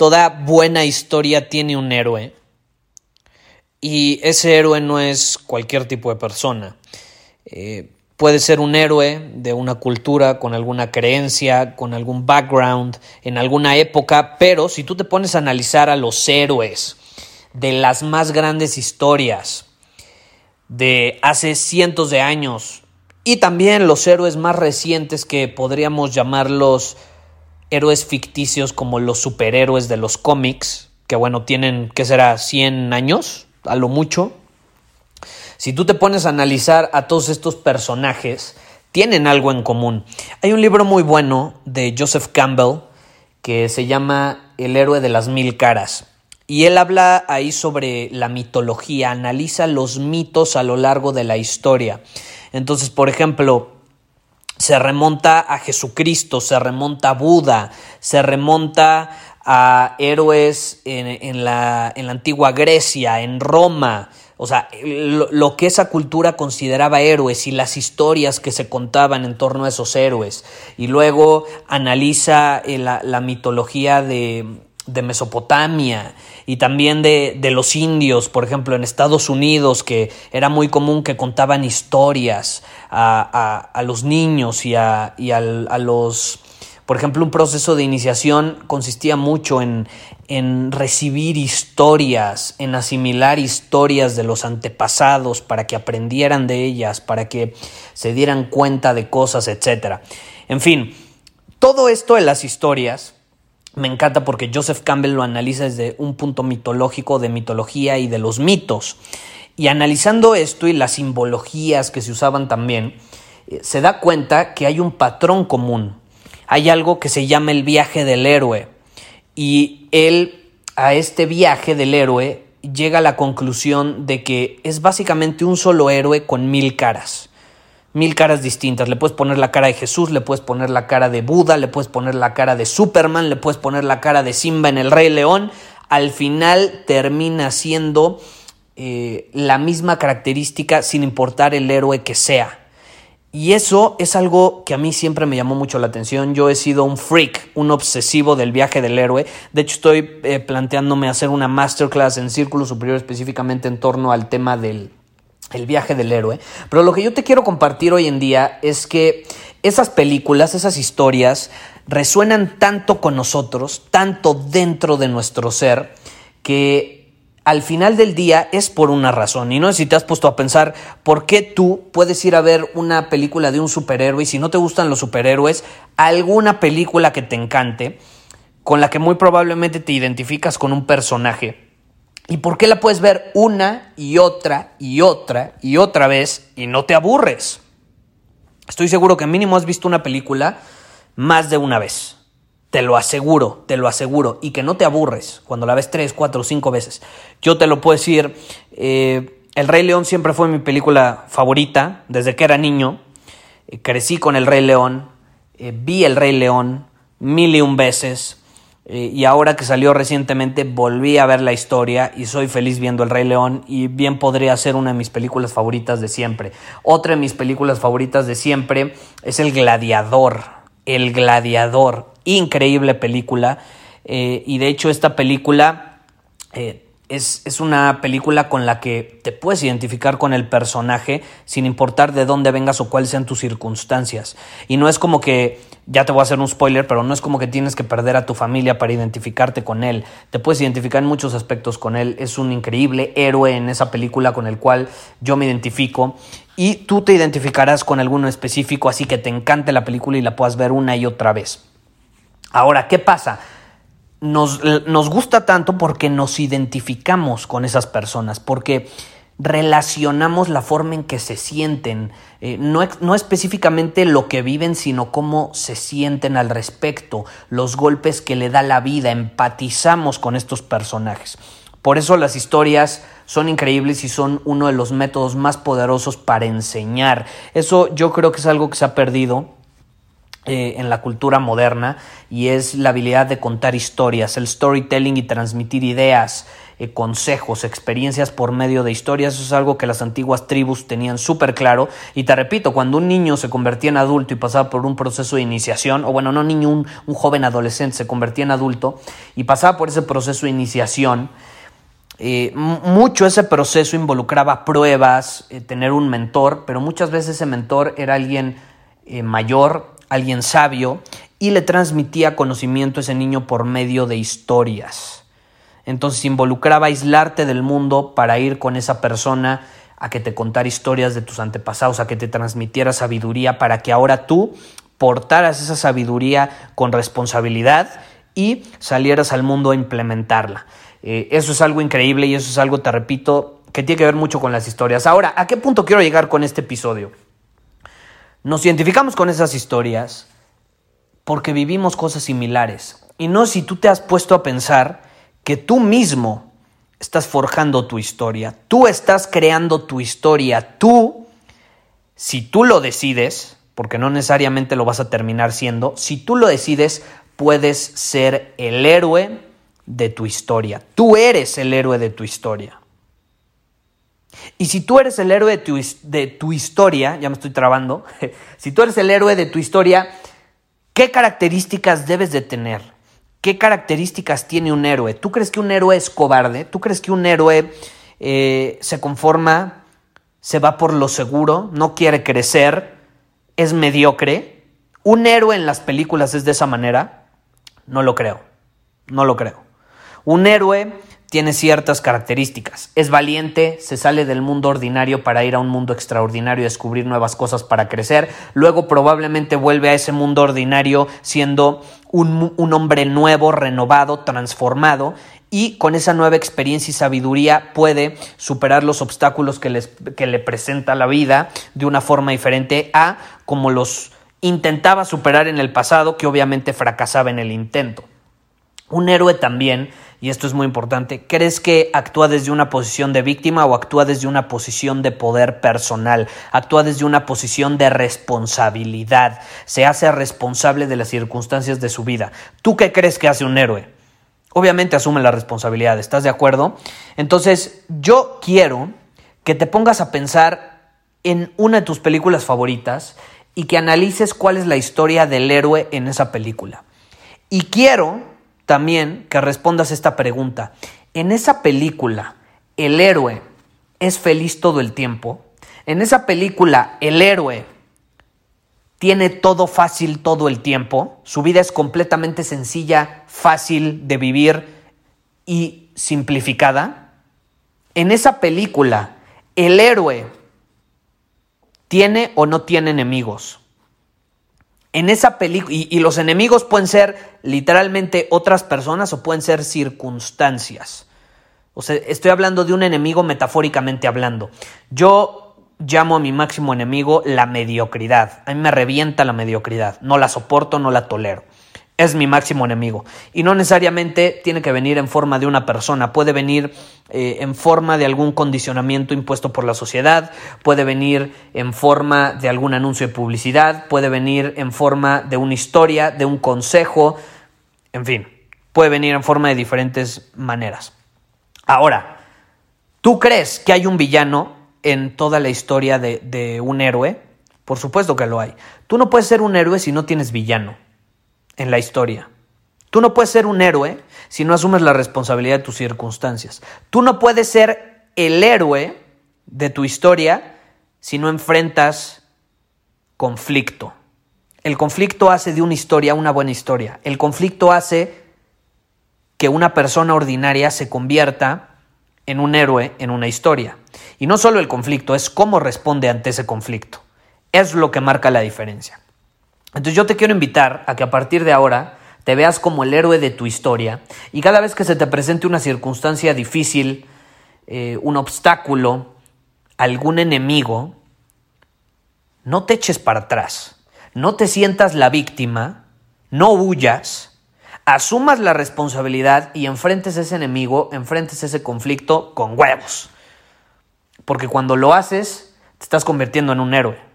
Toda buena historia tiene un héroe. Y ese héroe no es cualquier tipo de persona. Eh, puede ser un héroe de una cultura, con alguna creencia, con algún background, en alguna época, pero si tú te pones a analizar a los héroes de las más grandes historias de hace cientos de años y también los héroes más recientes que podríamos llamarlos héroes ficticios como los superhéroes de los cómics, que bueno, tienen, ¿qué será? 100 años, a lo mucho. Si tú te pones a analizar a todos estos personajes, tienen algo en común. Hay un libro muy bueno de Joseph Campbell que se llama El héroe de las mil caras. Y él habla ahí sobre la mitología, analiza los mitos a lo largo de la historia. Entonces, por ejemplo, se remonta a Jesucristo, se remonta a Buda, se remonta a héroes en, la, en la, antigua Grecia, en Roma, o sea, lo, que esa cultura consideraba héroes y las historias que se contaban en torno a esos héroes. Y luego analiza eh, la mitología de, de Mesopotamia y también de, de, los indios, por ejemplo, en Estados Unidos, que era muy común que contaban historias a, a, los niños y, a, y a los... Por ejemplo, un proceso de iniciación consistía mucho en, en recibir historias, en asimilar historias de los antepasados para que aprendieran de ellas, para que se dieran cuenta de cosas, etc. En fin, todo esto en las historias me encanta porque Joseph Campbell lo analiza desde un punto mitológico, de mitología y de los mitos. Y analizando esto y las simbologías que se usaban también, eh, se da cuenta que hay un patrón común. Hay algo que se llama el viaje del héroe. Y él, a este viaje del héroe, llega a la conclusión de que es básicamente un solo héroe con mil caras mil caras distintas. Le puedes poner la cara de Jesús, le puedes poner la cara de Buda, le puedes poner la cara de Superman, le puedes poner la cara de Simba en el Rey León. Al final termina siendo eh, la misma característica sin importar el héroe que sea. Y eso es algo que a mí siempre me llamó mucho la atención. Yo he sido un freak, un obsesivo del viaje del héroe. De hecho, estoy eh, planteándome hacer una masterclass en Círculo Superior específicamente en torno al tema del, el viaje del héroe. Pero lo que yo te quiero compartir hoy en día es que esas películas, esas historias, resuenan tanto con nosotros, tanto dentro de nuestro ser, que al final del día es por una razón. Y no sé si te has puesto a pensar por qué tú puedes ir a ver una película de un superhéroe y si no te gustan los superhéroes, alguna película que te encante, con la que muy probablemente te identificas con un personaje ¿Y por qué la puedes ver una y otra y otra y otra vez y no te aburres? Estoy seguro que mínimo has visto una película más de una vez. Te lo aseguro, te lo aseguro. Y que no te aburres cuando la ves tres, cuatro, cinco veces. Yo te lo puedo decir, eh, El Rey León siempre fue mi película favorita desde que era niño. Eh, crecí con El Rey León, eh, vi El Rey León mil y un veces. Eh, y ahora que salió recientemente volví a ver la historia y soy feliz viendo El Rey León y bien podría ser una de mis películas favoritas de siempre. Otra de mis películas favoritas de siempre es El Gladiador. El Gladiador. Increíble película. Eh, y de hecho esta película eh, es, una película con la que te puedes identificar con el personaje sin importar de dónde vengas o cuáles sean tus circunstancias. Y no es como que, ya te voy a hacer un spoiler, pero no es como que tienes que perder a tu familia para identificarte con él. Te puedes identificar en muchos aspectos con él. Es un increíble héroe en esa película con el cual yo me identifico. Y tú te identificarás con alguno específico, así que te encante la película y la puedas ver una y otra vez. Ahora, ¿qué pasa? Nos, gusta tanto porque nos identificamos con esas personas, porque relacionamos la forma en que se sienten, eh, no, no, específicamente lo que viven, sino cómo se sienten al respecto, los golpes que le da la vida, empatizamos con estos personajes. Por eso las historias son increíbles y son uno de los métodos más poderosos para enseñar. Eso yo creo que es algo que se ha perdido eh, en la cultura moderna y es la habilidad de contar historias, el storytelling y transmitir ideas, eh, consejos, experiencias por medio de historias. Eso es algo que las antiguas tribus tenían súper claro. Y te repito, cuando un niño se convertía en adulto y pasaba por un proceso de iniciación, o bueno, no niño, un, joven adolescente se convertía en adulto y pasaba por ese proceso de iniciación, eh, mucho ese proceso involucraba pruebas, tener un mentor, pero muchas veces ese mentor era alguien mayor, alguien sabio, y le transmitía conocimiento a ese niño por medio de historias. Entonces involucraba aislarte del mundo para ir con esa persona a que te contara historias de tus antepasados, a que te transmitiera sabiduría, para que ahora tú portaras esa sabiduría con responsabilidad y salieras al mundo a implementarla. Eh, eso es algo increíble y eso es algo, te repito, que tiene que ver mucho con las historias. Ahora, ¿a qué punto quiero llegar con este episodio? Nos identificamos con esas historias porque vivimos cosas similares. Y no si tú te has puesto a pensar que tú mismo estás forjando tu historia, tú estás creando tu historia, tú, si tú lo decides, porque no necesariamente lo vas a terminar siendo, si tú lo decides, puedes ser el héroe de tu historia. Tú eres el héroe de tu historia. Y si tú eres el héroe de tu, historia, ya me estoy trabando, si tú eres el héroe de tu historia, ¿qué características debes de tener? ¿Qué características tiene un héroe? ¿Tú crees que un héroe es cobarde? ¿Tú crees que un héroe eh, se conforma, se va por lo seguro, no quiere crecer, es mediocre? ¿Un héroe en las películas es de esa manera? No lo creo, no lo creo. Un héroe tiene ciertas características. Es valiente, se sale del mundo ordinario para ir a un mundo extraordinario y descubrir nuevas cosas para crecer. Luego probablemente vuelve a ese mundo ordinario siendo un, hombre nuevo, renovado, transformado y con esa nueva experiencia y sabiduría puede superar los obstáculos que, que le presenta la vida de una forma diferente a como los intentaba superar en el pasado, que obviamente fracasaba en el intento. Un héroe también y esto es muy importante, ¿crees que actúa desde una posición de víctima o actúa desde una posición de poder personal? Actúa desde una posición de responsabilidad, se hace responsable de las circunstancias de su vida. ¿Tú qué crees que hace un héroe? Obviamente asume la responsabilidad, ¿estás de acuerdo? Entonces, yo quiero que te pongas a pensar en una de tus películas favoritas y que analices cuál es la historia del héroe en esa película. Y quiero también que respondas esta pregunta. En esa película, el héroe es feliz todo el tiempo. En esa película, el héroe tiene todo fácil todo el tiempo. Su vida es completamente sencilla, fácil de vivir y simplificada. En esa película, el héroe tiene o no tiene enemigos. En esa película, y, los enemigos pueden ser literalmente otras personas o pueden ser circunstancias. O sea, estoy hablando de un enemigo metafóricamente hablando. Yo llamo a mi máximo enemigo la mediocridad. A mí me revienta la mediocridad. No la soporto, no la tolero es mi máximo enemigo. Y no necesariamente tiene que venir en forma de una persona, puede venir eh, en forma de algún condicionamiento impuesto por la sociedad, puede venir en forma de algún anuncio de publicidad, puede venir en forma de una historia, de un consejo, en fin, puede venir en forma de diferentes maneras. Ahora, ¿tú crees que hay un villano en toda la historia de, de un héroe? Por supuesto que lo hay. Tú no puedes ser un héroe si no tienes villano en la historia. Tú no puedes ser un héroe si no asumes la responsabilidad de tus circunstancias. Tú no puedes ser el héroe de tu historia si no enfrentas conflicto. El conflicto hace de una historia una buena historia. El conflicto hace que una persona ordinaria se convierta en un héroe en una historia. Y no solo el conflicto, es cómo responde ante ese conflicto. Es lo que marca la diferencia. Entonces yo te quiero invitar a que a partir de ahora te veas como el héroe de tu historia y cada vez que se te presente una circunstancia difícil, eh, un obstáculo, algún enemigo, no te eches para atrás, no te sientas la víctima, no huyas, asumas la responsabilidad y enfrentes ese enemigo, enfrentes ese conflicto con huevos. Porque cuando lo haces, te estás convirtiendo en un héroe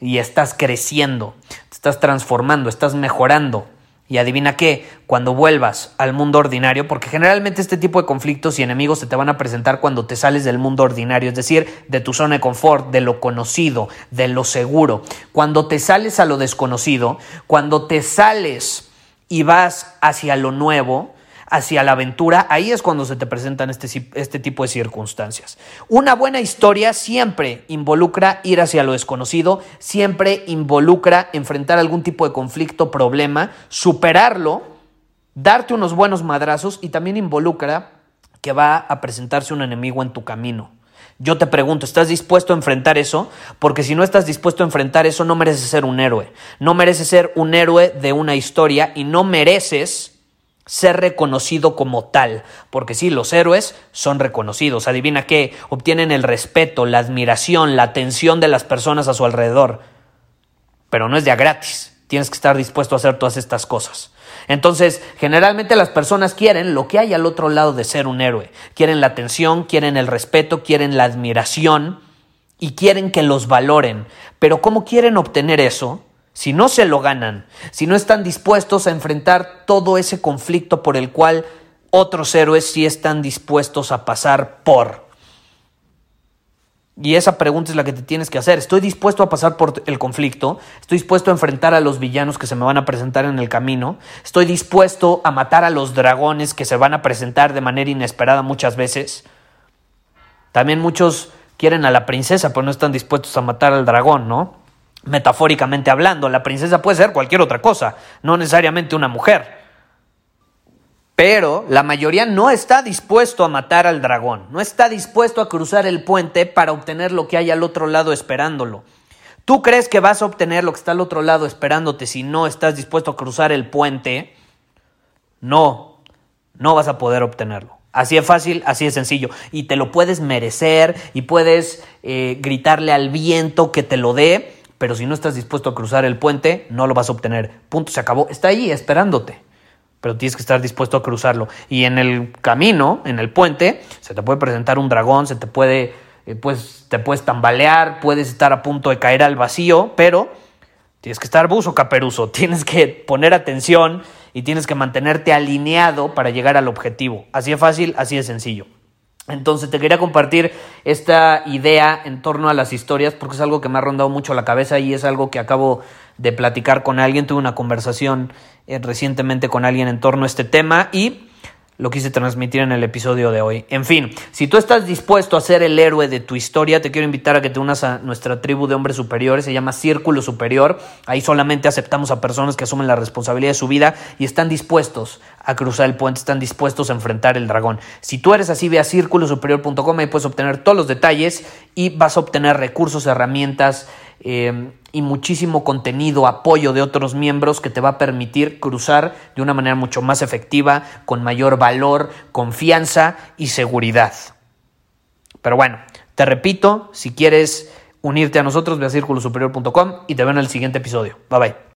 y estás creciendo, te estás transformando, estás mejorando. Y adivina qué, cuando vuelvas al mundo ordinario, porque generalmente este tipo de conflictos y enemigos se te van a presentar cuando te sales del mundo ordinario, es decir, de tu zona de confort, de lo conocido, de lo seguro. Cuando te sales a lo desconocido, cuando te sales y vas hacia lo nuevo, hacia la aventura, ahí es cuando se te presentan este, este, tipo de circunstancias. Una buena historia siempre involucra ir hacia lo desconocido, siempre involucra enfrentar algún tipo de conflicto, problema, superarlo, darte unos buenos madrazos y también involucra que va a presentarse un enemigo en tu camino. Yo te pregunto, ¿estás dispuesto a enfrentar eso? Porque si no estás dispuesto a enfrentar eso, no mereces ser un héroe. No mereces ser un héroe de una historia y no mereces ser reconocido como tal, porque sí, los héroes son reconocidos, adivina qué, obtienen el respeto, la admiración, la atención de las personas a su alrededor, pero no es de gratis, tienes que estar dispuesto a hacer todas estas cosas. Entonces, generalmente las personas quieren lo que hay al otro lado de ser un héroe, quieren la atención, quieren el respeto, quieren la admiración y quieren que los valoren, pero ¿cómo quieren obtener eso? Si no se lo ganan, si no están dispuestos a enfrentar todo ese conflicto por el cual otros héroes sí están dispuestos a pasar por. Y esa pregunta es la que te tienes que hacer. ¿Estoy dispuesto a pasar por el conflicto? ¿Estoy dispuesto a enfrentar a los villanos que se me van a presentar en el camino? ¿Estoy dispuesto a matar a los dragones que se van a presentar de manera inesperada muchas veces? También muchos quieren a la princesa, pero no están dispuestos a matar al dragón, ¿no? Metafóricamente hablando. La princesa puede ser cualquier otra cosa, no necesariamente una mujer. Pero la mayoría no está dispuesto a matar al dragón, no está dispuesto a cruzar el puente para obtener lo que hay al otro lado esperándolo. ¿Tú crees que vas a obtener lo que está al otro lado esperándote si no estás dispuesto a cruzar el puente? No, no vas a poder obtenerlo. Así es fácil, así es sencillo. Y te lo puedes merecer y puedes eh, gritarle al viento que te lo dé, pero si no estás dispuesto a cruzar el puente, no lo vas a obtener. Punto, se acabó. Está ahí esperándote. Pero tienes que estar dispuesto a cruzarlo. Y en el camino, en el puente, se te puede presentar un dragón, se te puede, eh, pues, te puedes tambalear, puedes estar a punto de caer al vacío, pero tienes que estar buzo caperuso, tienes que poner atención y tienes que mantenerte alineado para llegar al objetivo. Así es fácil, así es sencillo. Entonces te quería compartir esta idea en torno a las historias porque es algo que me ha rondado mucho la cabeza y es algo que acabo de platicar con alguien. Tuve una conversación eh, recientemente con alguien en torno a este tema y lo quise transmitir en el episodio de hoy. En fin, si tú estás dispuesto a ser el héroe de tu historia, te quiero invitar a que te unas a nuestra tribu de hombres superiores, se llama Círculo Superior. Ahí solamente aceptamos a personas que asumen la responsabilidad de su vida y están dispuestos a cruzar el puente, están dispuestos a enfrentar el dragón. Si tú eres así, ve a círculosuperior.com, ahí puedes obtener todos los detalles y vas a obtener recursos, herramientas, eh, y muchísimo contenido, apoyo de otros miembros que te va a permitir cruzar de una manera mucho más efectiva, con mayor valor, confianza y seguridad. Pero bueno, te repito, si quieres unirte a nosotros, ve a círculosuperior.com y te veo en el siguiente episodio. Bye bye.